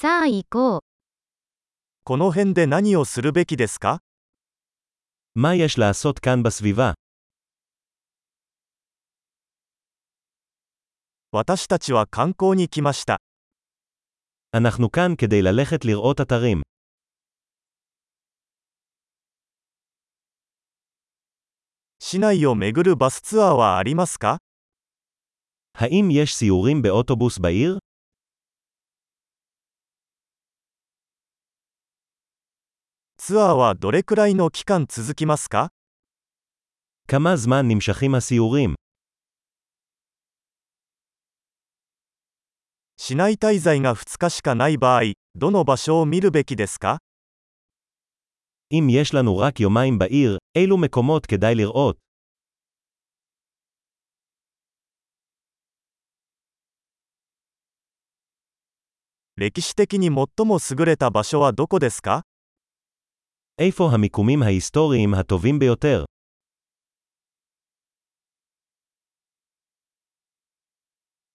さあ行こう。この辺で何をするべきですか מה יש לעשות כאן בסביבה? 私たちは観光に来ました。 אנחנו כאן כדי ללכת לראות אתרים. 市内を巡るバスツアーはありますか האם יש סיורים באוטובוס בעיר? ツアーはどれくらいの期間続きますか כמה זמן נמשכים הסיורים? 市内滞在が2日しかない場合、どの場所を見るべきですか אם יש לנו רק יומיים בעיר, אילו מקומות כדאי לראות? 歴史的に最も優れた場所はどこですか איפה המיקומים ההיסטוריים הטובים ביותר?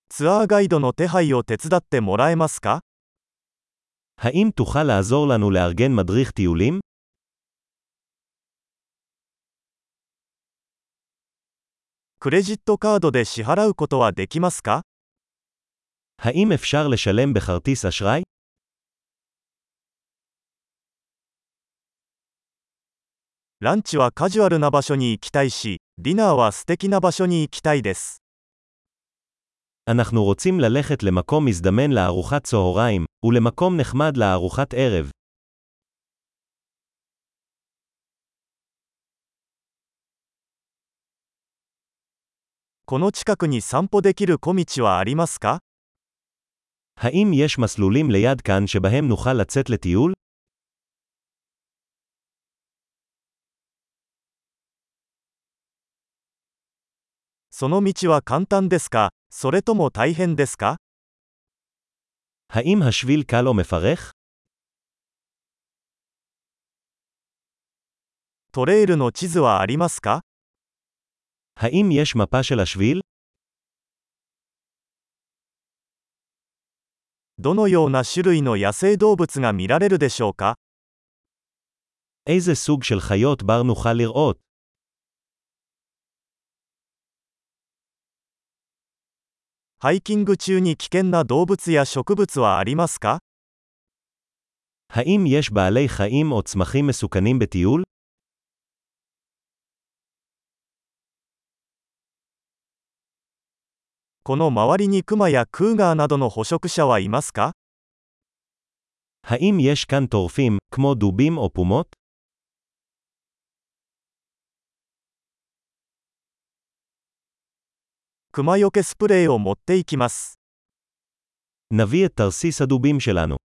ツアーガイドの手配を手伝ってもらえますか האם תוכל לעזור לנו לארגן מדריך טיולים? クレジットカードで支払うことはできますか האם אפשר לשלם בכרטיס אשראי? ランチはカジュアルな場所に行きたいし、ディナーは素敵な場所に行きたいです。 אנחנו רוצים ללכת למקום מזדמן לארוחת צהריים, ולמקום נחמד לארוחת ערב. この近くに散歩できる小道はありますか האם יש מסלולים ליד כאן שבהם נוכל לצאת לטיול? その道は簡単ですかそれとも大変ですか האם השביל קל או מפרך? トレイルの地図はありますか האם יש מפה של השביל? どのような種類の野生動物が見られるでしょうか איזה סוג של חיות בר נוכל לראות? ハイキング中に危険な動物や植物はありますか האם יש בעלי חיים או צמחים מסוכנים בטיול? この周りにクマやクーガーなどの捕食者はいますか האם יש כאן טורפים, כמו דובים או פומות? クマよけスプレーを持っていきます。 נביא את תרסיס הדובים שלנו.